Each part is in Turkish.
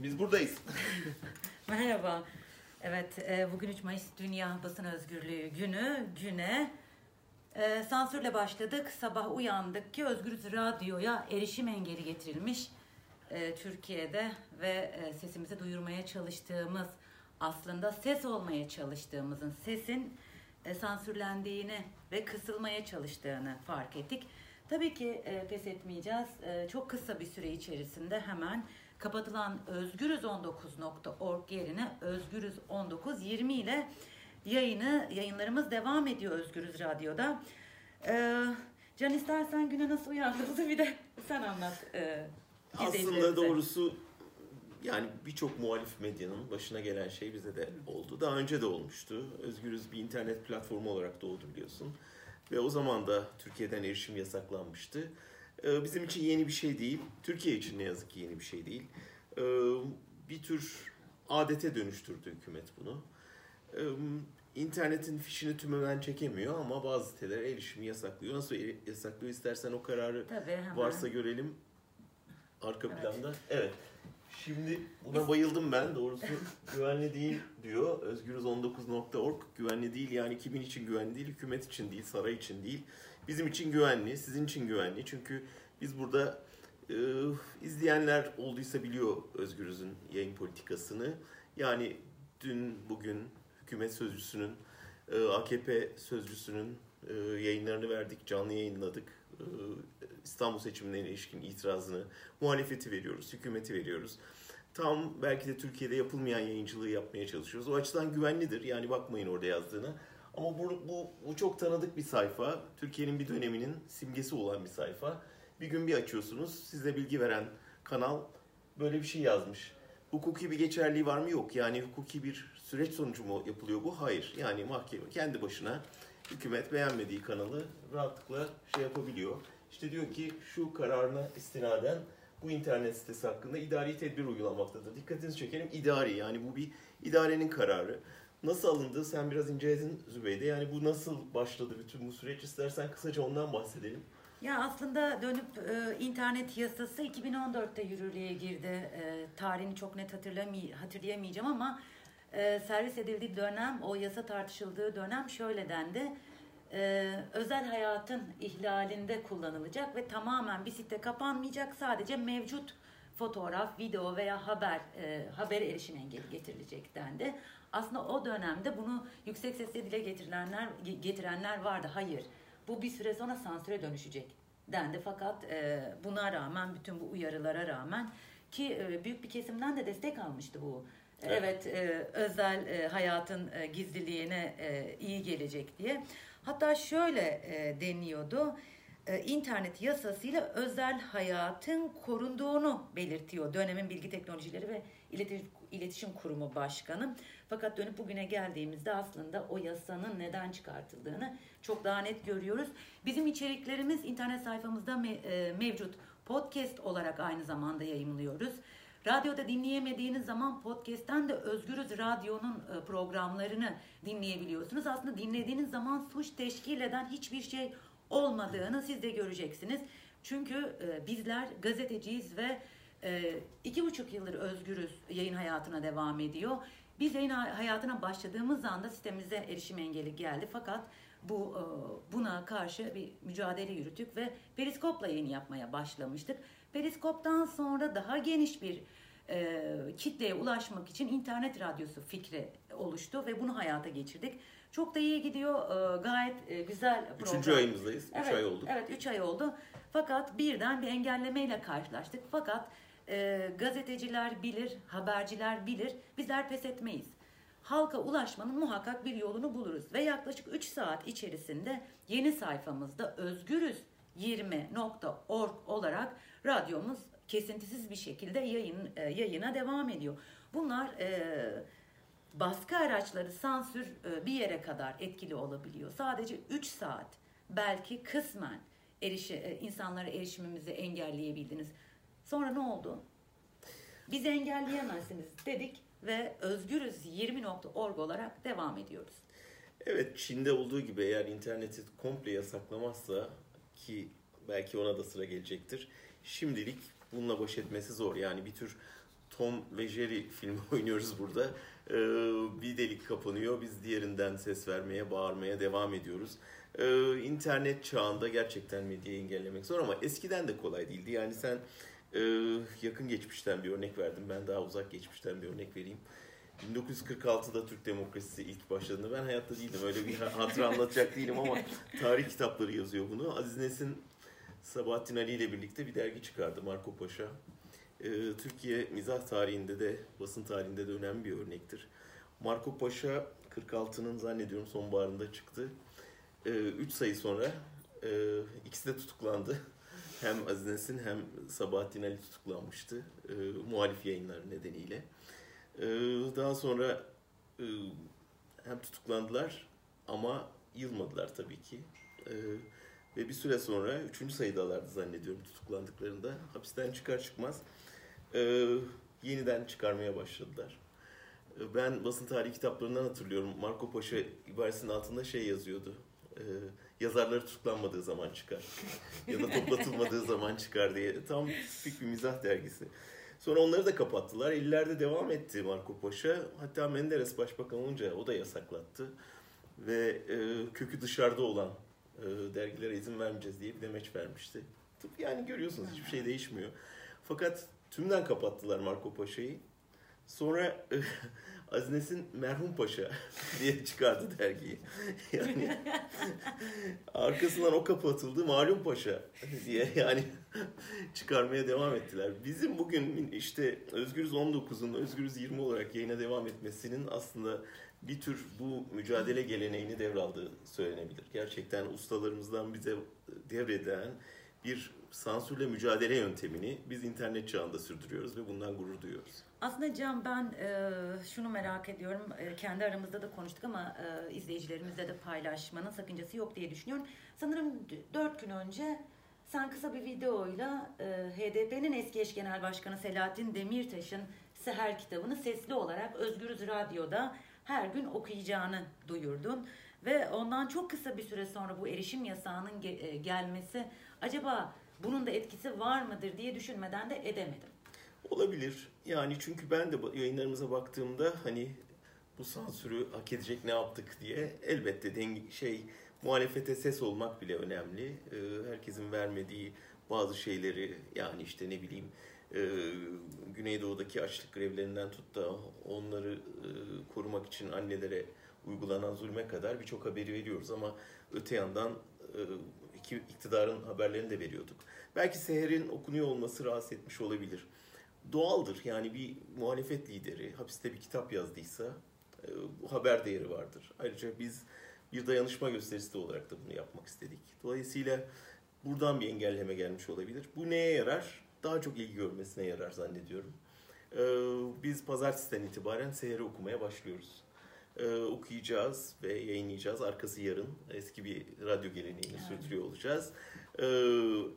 Biz buradayız. Merhaba. Evet, e, bugün 3 Mayıs Dünya Basın Özgürlüğü Günü. Güne e, sansürle başladık. Sabah uyandık ki Özgürüz Radyo'ya erişim engeli getirilmiş. E, Türkiye'de ve e, sesimizi duyurmaya çalıştığımız, aslında ses olmaya çalıştığımızın sesin sansürlendiğini ve kısılmaya çalıştığını fark ettik. Tabii ki pes etmeyeceğiz. Çok kısa bir süre içerisinde hemen kapatılan özgürüz19.org yerine özgürüz1920 ile yayını yayınlarımız devam ediyor Özgürüz Radyo'da. Ee, Can istersen güne nasıl uyandığımızı bir de sen anlat. E, Aslında doğrusu yani birçok muhalif medyanın başına gelen şey bize de oldu. Daha önce de olmuştu. Özgürüz bir internet platformu olarak doğdu biliyorsun. Ve o zaman da Türkiye'den erişim yasaklanmıştı. Ee, Bizim için yeni bir şey değil. Türkiye için ne yazık ki yeni bir şey değil. Ee, Bir tür adete dönüştürdü hükümet bunu. Ee, İnternetin fişini tümümen çekemiyor ama bazı sitelere erişimi yasaklıyor. Nasıl yasaklıyor istersen o kararı Tabii hemen. varsa görelim. Arka Evet. planda. Evet. Şimdi buna bayıldım ben. Doğrusu güvenli değil diyor. Özgürüz19.org güvenli değil yani kimin için güvenli değil? Hükümet için değil, saray için değil. Bizim için güvenli, sizin için güvenli. Çünkü biz burada e, izleyenler olduysa biliyor Özgürüz'ün yayın politikasını. Yani dün bugün hükümet sözcüsünün, e, AKP sözcüsünün e, yayınlarını verdik, canlı yayınladık. E, İstanbul seçimlerine ilişkin itirazını, muhalefeti veriyoruz, hükümeti veriyoruz. Tam belki de Türkiye'de yapılmayan yayıncılığı yapmaya çalışıyoruz. O açıdan güvenlidir. Yani bakmayın orada yazdığına. Ama bu, bu, bu çok tanıdık bir sayfa. Türkiye'nin bir döneminin simgesi olan bir sayfa. Bir gün bir açıyorsunuz. Size bilgi veren kanal böyle bir şey yazmış. Hukuki bir geçerliği var mı? Yok. Yani hukuki bir süreç sonucu mu yapılıyor bu? Hayır. Yani mahkeme kendi başına hükümet beğenmediği kanalı rahatlıkla şey yapabiliyor. İşte diyor ki şu kararına istinaden bu internet sitesi hakkında idari tedbir uygulanmaktadır. Dikkatinizi çekelim idari yani bu bir idarenin kararı. Nasıl alındı sen biraz inceledin Zübeyde. Yani bu nasıl başladı bütün bu süreç istersen kısaca ondan bahsedelim. Ya aslında dönüp e, internet yasası 2014'te yürürlüğe girdi. E, tarihini çok net hatırlamay hatırlayamayacağım ama e, servis edildiği dönem, o yasa tartışıldığı dönem şöyle dendi. E, özel hayatın ihlalinde kullanılacak ve tamamen bir site kapanmayacak. Sadece mevcut fotoğraf, video veya haber e, haber erişim engeli getirilecek dendi. Aslında o dönemde bunu yüksek sesle dile getirilenler getirenler vardı. Hayır bu bir süre sonra sansüre dönüşecek dendi. Fakat e, buna rağmen bütün bu uyarılara rağmen ki e, büyük bir kesimden de destek almıştı bu. Evet. Evet, e, özel e, hayatın e, gizliliğine e, iyi gelecek diye. Hatta şöyle e, deniyordu. E, internet yasasıyla özel hayatın korunduğunu belirtiyor dönemin bilgi teknolojileri ve İletiş- iletişim kurumu başkanı. Fakat dönüp bugüne geldiğimizde aslında o yasanın neden çıkartıldığını çok daha net görüyoruz. Bizim içeriklerimiz internet sayfamızda e, mevcut. Podcast olarak aynı zamanda yayınlıyoruz. Radyoda dinleyemediğiniz zaman podcast'ten de Özgürüz Radyo'nun e, programlarını dinleyebiliyorsunuz. Aslında dinlediğiniz zaman suç teşkil eden hiçbir şey olmadığını siz de göreceksiniz. Çünkü e, bizler gazeteciyiz ve e, iki buçuk yıldır özgürüz yayın hayatına devam ediyor. Biz yayın hayatına başladığımız anda sitemize erişim engeli geldi. Fakat bu e, buna karşı bir mücadele yürüttük ve Periskop'la yayın yapmaya başlamıştık. Periskop'tan sonra daha geniş bir e, kitleye ulaşmak için internet radyosu fikri oluştu ve bunu hayata geçirdik. Çok da iyi gidiyor. e, gayet e, güzel program. Üçüncü ayımızdayız. Üç Evet, ay oldu. Evet 3 ay oldu. Fakat birden bir engellemeyle karşılaştık. Fakat e, gazeteciler bilir, haberciler bilir. Bizler pes etmeyiz. Halka ulaşmanın muhakkak bir yolunu buluruz. Ve yaklaşık 3 saat içerisinde yeni sayfamızda özgürüz20.org olarak radyomuz kesintisiz bir şekilde yayın e, yayına devam ediyor. Bunlar e, baskı araçları sansür e, bir yere kadar etkili olabiliyor. Sadece 3 saat belki kısmen erişi, e, insanlara erişimimizi engelleyebildiniz. Sonra ne oldu? Bizi engelleyemezsiniz dedik ve özgürüz20.org olarak devam ediyoruz. Evet Çin'de olduğu gibi eğer interneti komple yasaklamazsa ki belki ona da sıra gelecektir. Şimdilik bununla baş etmesi zor. Yani bir tür Tom ve Jerry filmi oynuyoruz burada. Ee, bir delik kapanıyor. Biz diğerinden ses vermeye, bağırmaya devam ediyoruz. Ee, internet çağında gerçekten medyayı engellemek zor ama eskiden de kolay değildi. Yani sen e, yakın geçmişten bir örnek verdim. Ben daha uzak geçmişten bir örnek vereyim. 1946'da Türk demokrasisi ilk başladığında ben hayatta değildim. Öyle bir hatıra anlatacak değilim ama tarih kitapları yazıyor bunu. Aziz Nesin Sabahattin Ali ile birlikte bir dergi çıkardı Marco Paşa. Ee, Türkiye mizah tarihinde de basın tarihinde de önemli bir örnektir. Marco Paşa 46'nın zannediyorum sonbaharında çıktı. 3 ee, sayı sonra e, ikisi de tutuklandı. Hem Aziz Nesin hem Sabahattin Ali tutuklanmıştı e, muhalif yayınlar nedeniyle. E, daha sonra e, hem tutuklandılar ama yılmadılar tabii ki. E, ve bir süre sonra üçüncü sayıdalardı zannediyorum tutuklandıklarında. Hapisten çıkar çıkmaz e, yeniden çıkarmaya başladılar. E, ben basın tarihi kitaplarından hatırlıyorum. Marco Paşa ibaresinin altında şey yazıyordu. E, yazarları tutuklanmadığı zaman çıkar. ya da toplatılmadığı zaman çıkar diye. Tam tipik bir mizah dergisi. Sonra onları da kapattılar. İllerde devam etti Marco Paşa. Hatta Menderes başbakan olunca o da yasaklattı. Ve e, kökü dışarıda olan dergilere izin vermeyeceğiz diye bir demeç vermişti. Yani görüyorsunuz hiçbir şey değişmiyor. Fakat tümden kapattılar Marco Paşa'yı. Sonra Aznes'in Merhum Paşa diye çıkardı dergiyi. Yani arkasından o kapatıldı Malum Paşa diye yani çıkarmaya devam ettiler. Bizim bugün işte Özgürüz 19'un Özgürüz 20 olarak yayına devam etmesinin aslında bir tür bu mücadele geleneğini devraldığı söylenebilir. Gerçekten ustalarımızdan bize devreden bir sansürle mücadele yöntemini biz internet çağında sürdürüyoruz ve bundan gurur duyuyoruz. Aslında Can ben e, şunu merak ediyorum. E, kendi aramızda da konuştuk ama e, izleyicilerimizle de paylaşmanın sakıncası yok diye düşünüyorum. Sanırım dört gün önce sen kısa bir videoyla e, HDP'nin eski eş genel başkanı Selahattin Demirtaş'ın Seher kitabını sesli olarak Özgürüz Radyo'da her gün okuyacağını duyurdun. Ve ondan çok kısa bir süre sonra bu erişim yasağının e, gelmesi acaba bunun da etkisi var mıdır diye düşünmeden de edemedim. Olabilir. Yani çünkü ben de yayınlarımıza baktığımda hani bu sansürü hak edecek ne yaptık diye elbette denge, şey muhalefete ses olmak bile önemli. Herkesin vermediği bazı şeyleri yani işte ne bileyim e, Güneydoğu'daki açlık grevlerinden tut da onları e, korumak için annelere uygulanan zulme kadar birçok haberi veriyoruz ama öte yandan e, iki iktidarın haberlerini de veriyorduk. Belki Seher'in okunuyor olması rahatsız etmiş olabilir. Doğaldır yani bir muhalefet lideri hapiste bir kitap yazdıysa e, bu haber değeri vardır. Ayrıca biz bir dayanışma gösterisi de olarak da bunu yapmak istedik. Dolayısıyla buradan bir engelleme gelmiş olabilir. Bu neye yarar? Daha çok ilgi görmesine yarar zannediyorum. E, biz pazartesiden itibaren Seher'i okumaya başlıyoruz e, okuyacağız ve yayınlayacağız. Arkası yarın eski bir radyo geleneğini yani. sürdürüyor olacağız. E,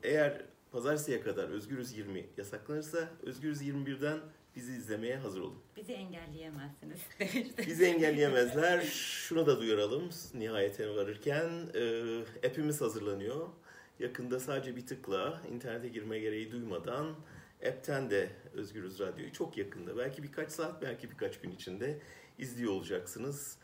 eğer pazartesiye kadar Özgürüz 20 yasaklanırsa Özgürüz 21'den bizi izlemeye hazır olun. Bizi engelleyemezsiniz. bizi engelleyemezler. Şunu da duyuralım nihayetine varırken. E, app'imiz hazırlanıyor. Yakında sadece bir tıkla internete girme gereği duymadan app'ten de Özgürüz Radyo'yu çok yakında belki birkaç saat belki birkaç gün içinde izliyor olacaksınız.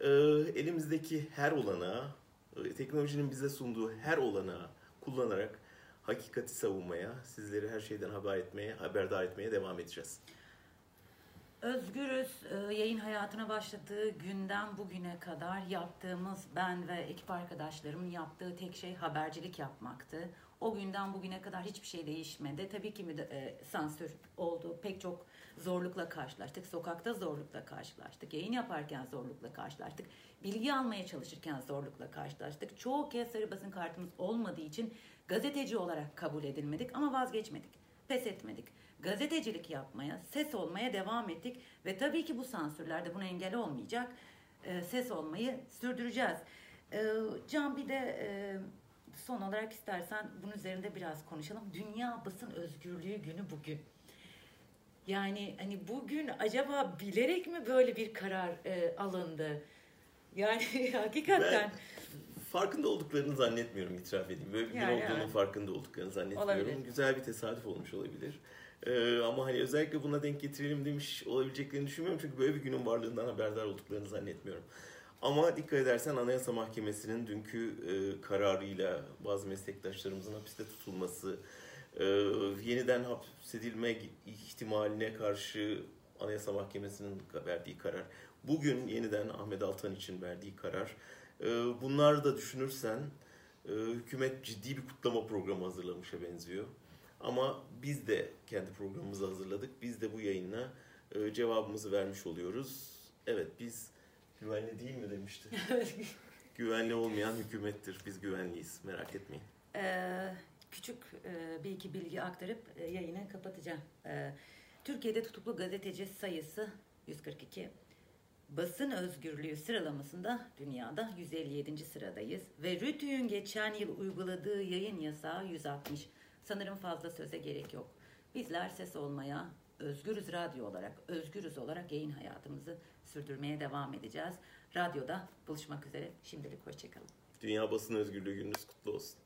Ee, elimizdeki her olana, e, teknolojinin bize sunduğu her olana kullanarak hakikati savunmaya, sizleri her şeyden haber etmeye, haberdar etmeye devam edeceğiz. Özgürüz e, yayın hayatına başladığı günden bugüne kadar yaptığımız ben ve ekip arkadaşlarımın yaptığı tek şey habercilik yapmaktı. O günden bugüne kadar hiçbir şey değişmedi. Tabii ki e, sansür oldu. Pek çok zorlukla karşılaştık. Sokakta zorlukla karşılaştık. Yayın yaparken zorlukla karşılaştık. Bilgi almaya çalışırken zorlukla karşılaştık. Çoğu kez sarı basın kartımız olmadığı için gazeteci olarak kabul edilmedik ama vazgeçmedik. Pes etmedik. Gazetecilik yapmaya, ses olmaya devam ettik ve tabii ki bu sansürlerde buna engel olmayacak. E, ses olmayı sürdüreceğiz. E, Can bir de e, son olarak istersen bunun üzerinde biraz konuşalım. Dünya Basın Özgürlüğü Günü bugün. Yani hani bugün acaba bilerek mi böyle bir karar e, alındı? Yani hakikaten... Ben farkında olduklarını zannetmiyorum itiraf edeyim. Böyle bir yani, gün olduğunun evet. farkında olduklarını zannetmiyorum. Olabilir. Güzel bir tesadüf olmuş olabilir. Ee, ama hani özellikle buna denk getirelim demiş olabileceklerini düşünmüyorum. Çünkü böyle bir günün varlığından haberdar olduklarını zannetmiyorum. Ama dikkat edersen Anayasa Mahkemesi'nin dünkü e, kararıyla bazı meslektaşlarımızın hapiste tutulması, e, yeniden hapsedilme ihtimaline karşı Anayasa Mahkemesi'nin verdiği karar, bugün yeniden Ahmet Altan için verdiği karar, e, bunlar da düşünürsen e, hükümet ciddi bir kutlama programı hazırlamışa benziyor. Ama biz de kendi programımızı hazırladık. Biz de bu yayına e, cevabımızı vermiş oluyoruz. Evet biz güvenli değil mi demişti. güvenli olmayan hükümettir. Biz güvenliyiz. Merak etmeyin. Ee, küçük e, bir iki bilgi aktarıp e, yayını kapatacağım. E, Türkiye'de tutuklu gazeteci sayısı 142. Basın özgürlüğü sıralamasında dünyada 157. sıradayız. Ve Rütü'nün geçen yıl uyguladığı yayın yasağı 160. Sanırım fazla söze gerek yok. Bizler ses olmaya, özgürüz radyo olarak, özgürüz olarak yayın hayatımızı sürdürmeye devam edeceğiz. Radyoda buluşmak üzere. Şimdilik hoşçakalın. Dünya Basın Özgürlüğü gününüz kutlu olsun.